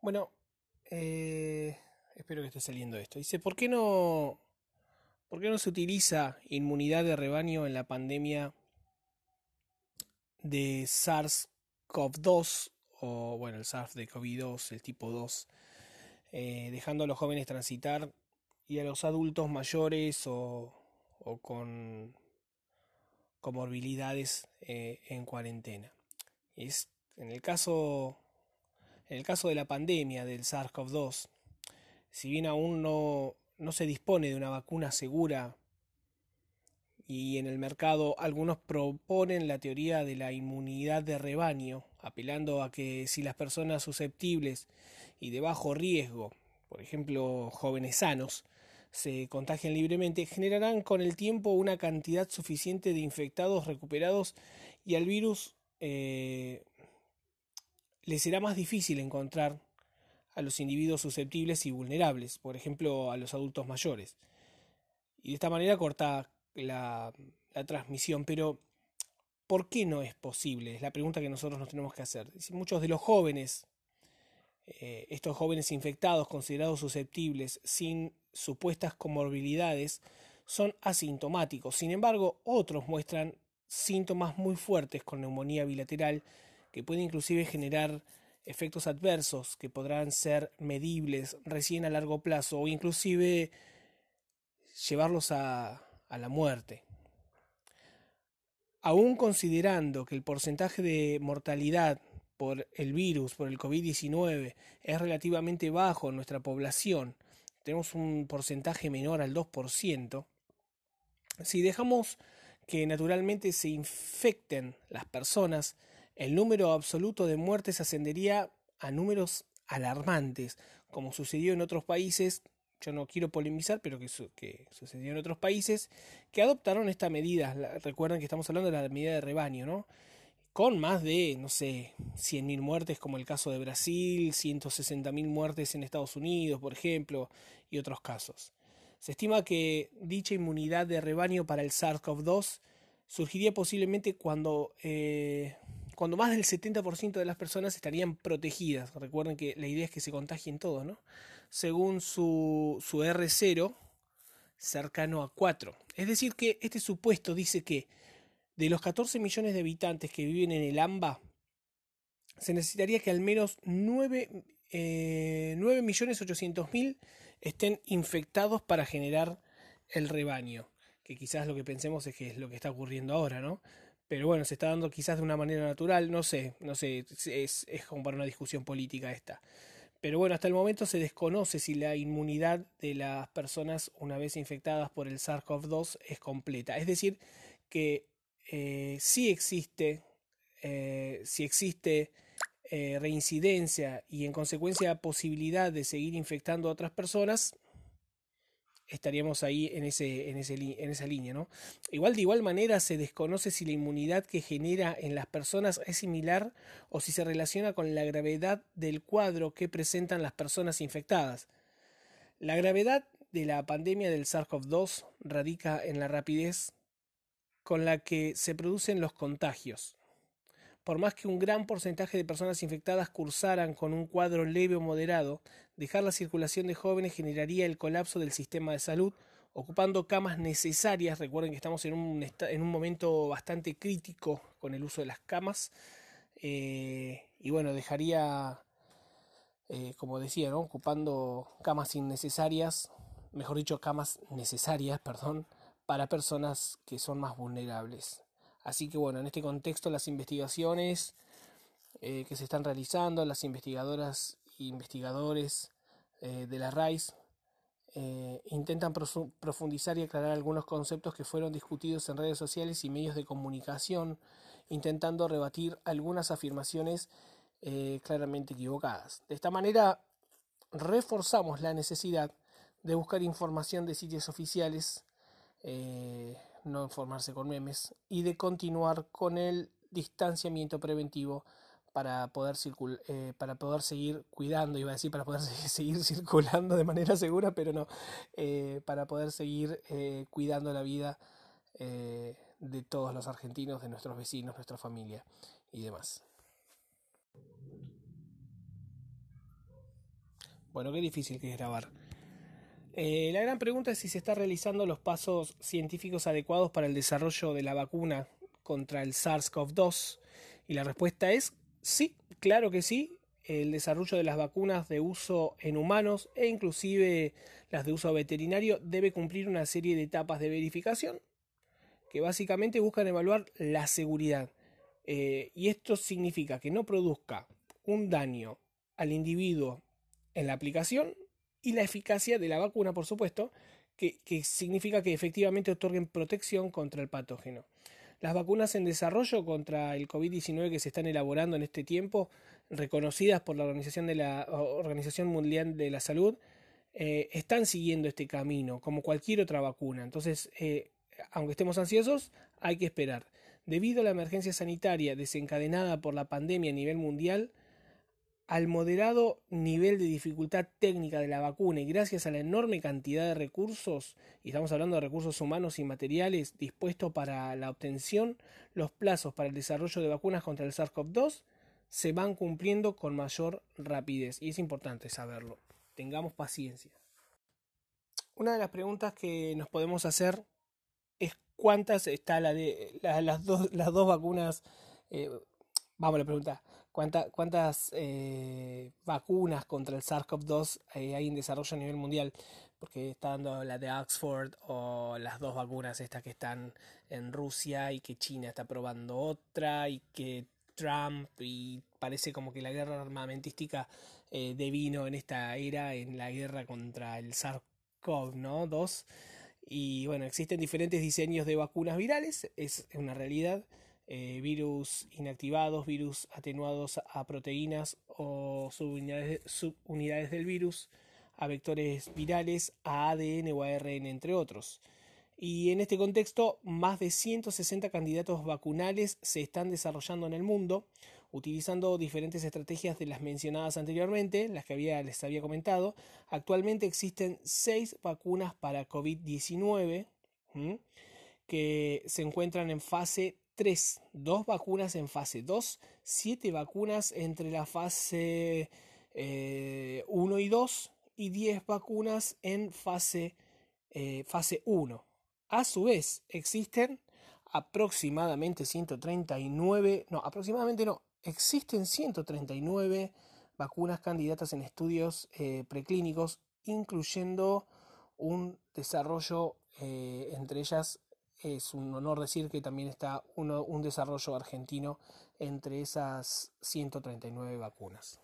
Bueno, eh, espero que esté saliendo esto. Dice, ¿por qué no, por qué no se utiliza inmunidad de rebaño en la pandemia de SARS-CoV-2 o bueno, el SARS de COVID-2, el tipo 2, eh, dejando a los jóvenes transitar y a los adultos mayores o, o con comorbilidades eh, en cuarentena. Es, en el caso en el caso de la pandemia del SARS-CoV-2, si bien aún no, no se dispone de una vacuna segura y en el mercado algunos proponen la teoría de la inmunidad de rebaño, apelando a que si las personas susceptibles y de bajo riesgo, por ejemplo jóvenes sanos, se contagian libremente, generarán con el tiempo una cantidad suficiente de infectados recuperados y al virus eh, le será más difícil encontrar a los individuos susceptibles y vulnerables, por ejemplo a los adultos mayores. Y de esta manera corta la, la transmisión, pero ¿por qué no es posible? Es la pregunta que nosotros nos tenemos que hacer. Muchos de los jóvenes, eh, estos jóvenes infectados, considerados susceptibles, sin supuestas comorbilidades, son asintomáticos. Sin embargo, otros muestran síntomas muy fuertes con neumonía bilateral que puede inclusive generar efectos adversos que podrán ser medibles recién a largo plazo o inclusive llevarlos a, a la muerte. Aún considerando que el porcentaje de mortalidad por el virus, por el COVID-19, es relativamente bajo en nuestra población, tenemos un porcentaje menor al 2%, si dejamos que naturalmente se infecten las personas, el número absoluto de muertes ascendería a números alarmantes, como sucedió en otros países, yo no quiero polemizar, pero que, sucedió en otros países, que adoptaron esta medida. recuerden que estamos hablando de la medida de rebaño, ¿no? Con más de, no sé, 100.000 muertes, como el caso de Brasil, 160.000 muertes en Estados Unidos, por ejemplo, y otros casos. Se estima que dicha inmunidad de rebaño para el SARS-CoV-2 surgiría posiblemente cuando eh, cuando más del 70% de las personas estarían protegidas. Recuerden que la idea es que se contagien todos, ¿no? Según su, su R0, cercano a 4. Es decir, que este supuesto dice que de los 14 millones de habitantes que viven en el AMBA, se necesitaría que al menos 9, eh, 9 millones 800 mil estén infectados para generar el rebaño. Que quizás lo que pensemos es que es lo que está ocurriendo ahora, ¿no? Pero bueno, se está dando quizás de una manera natural, no sé, no sé, es, es como para una discusión política esta. Pero bueno, hasta el momento se desconoce si la inmunidad de las personas una vez infectadas por el SARS-CoV-2 es completa. Es decir, que eh, existe, eh, si existe eh, reincidencia y en consecuencia posibilidad de seguir infectando a otras personas, estaríamos ahí en, ese, en, esa línea. ¿no? Igual de igual manera se desconoce si la inmunidad que genera en las personas es similar o si se relaciona con la gravedad del cuadro que presentan las personas infectadas. La gravedad de la pandemia del SARS-CoV-2 radica en la rapidez con la que se producen los contagios por más que un gran porcentaje de personas infectadas cursaran con un cuadro leve o moderado, dejar la circulación de jóvenes generaría el colapso del sistema de salud, ocupando camas necesarias. Recuerden que estamos en un, en un momento bastante crítico con el uso de las camas. Eh, y bueno, dejaría, eh, como decía, ocupando camas innecesarias, mejor dicho, camas necesarias, perdón, para personas que son más vulnerables. Así que bueno, en este contexto las investigaciones eh, que se están realizando, las investigadoras investigadores eh, de la RAIS eh, intentan profundizar y aclarar algunos conceptos que fueron discutidos en redes sociales y medios de comunicación, intentando rebatir algunas afirmaciones claramente equivocadas. De esta manera, reforzamos la necesidad de buscar información de sitios oficiales no informarse con memes y de continuar con el distanciamiento preventivo para poder eh, para poder seguir cuidando, iba a decir para poder seguir circulando de manera segura, pero no, eh, para poder seguir eh, cuidando la vida de todos los argentinos, de nuestros vecinos, nuestra familia y demás. Bueno, qué difícil que es grabar. La gran pregunta es si se están realizando los pasos científicos adecuados para el desarrollo de la vacuna contra el SARS-CoV-2. Y la respuesta es sí, claro que sí. El desarrollo de las vacunas de uso en humanos e inclusive las de uso veterinario debe cumplir una serie de etapas de verificación que básicamente buscan evaluar la seguridad. Eh, y esto significa que no produzca un daño al individuo en la aplicación y la eficacia de la vacuna, por supuesto, que, significa que efectivamente otorguen protección contra el patógeno. Las vacunas en desarrollo contra el COVID-19 que se están elaborando en este tiempo, reconocidas por la Organización, de la, Organización Mundial de la Salud, eh, están siguiendo este camino, como cualquier otra vacuna. Entonces, eh, aunque estemos ansiosos, hay que esperar. Debido a la emergencia sanitaria desencadenada por la pandemia a nivel mundial, al moderado nivel de dificultad técnica de la vacuna y gracias a la enorme cantidad de recursos, y estamos hablando de recursos humanos y materiales dispuestos para la obtención, los plazos para el desarrollo de vacunas contra el SARS-CoV-2 se van cumpliendo con mayor rapidez. Y es importante saberlo. Tengamos paciencia. Una de las preguntas que nos podemos hacer es cuántas está la las, dos, las dos vacunas. Eh, vamos a la pregunta. ¿Cuántas eh, vacunas contra el SARS-CoV-2 eh, hay en desarrollo a nivel mundial? Porque está dando la de Oxford o las dos vacunas estas que están en Rusia y que China está probando otra y que Trump y parece como que la guerra armamentística eh, devino en esta era en la guerra contra el SARS-CoV, ¿no? Dos. Y bueno, existen diferentes diseños de vacunas virales, es una realidad. Eh, virus inactivados, virus atenuados a proteínas o subunidades, subunidades del virus, a vectores virales, a ADN o ARN, entre otros. Y en este contexto, más de 160 candidatos vacunales se están desarrollando en el mundo, utilizando diferentes estrategias de las mencionadas anteriormente, las que había, les había comentado. Actualmente existen seis vacunas para COVID-19 que se encuentran en fase 3, 2 vacunas en fase 2, 7 vacunas entre la fase 1 eh, y 2 y 10 vacunas en fase, eh, fase 1. A su vez, existen aproximadamente 139, no, aproximadamente no, existen 139 vacunas candidatas en estudios eh, preclínicos, incluyendo un desarrollo entre ellas es un honor decir que también está un desarrollo argentino entre esas 139 vacunas.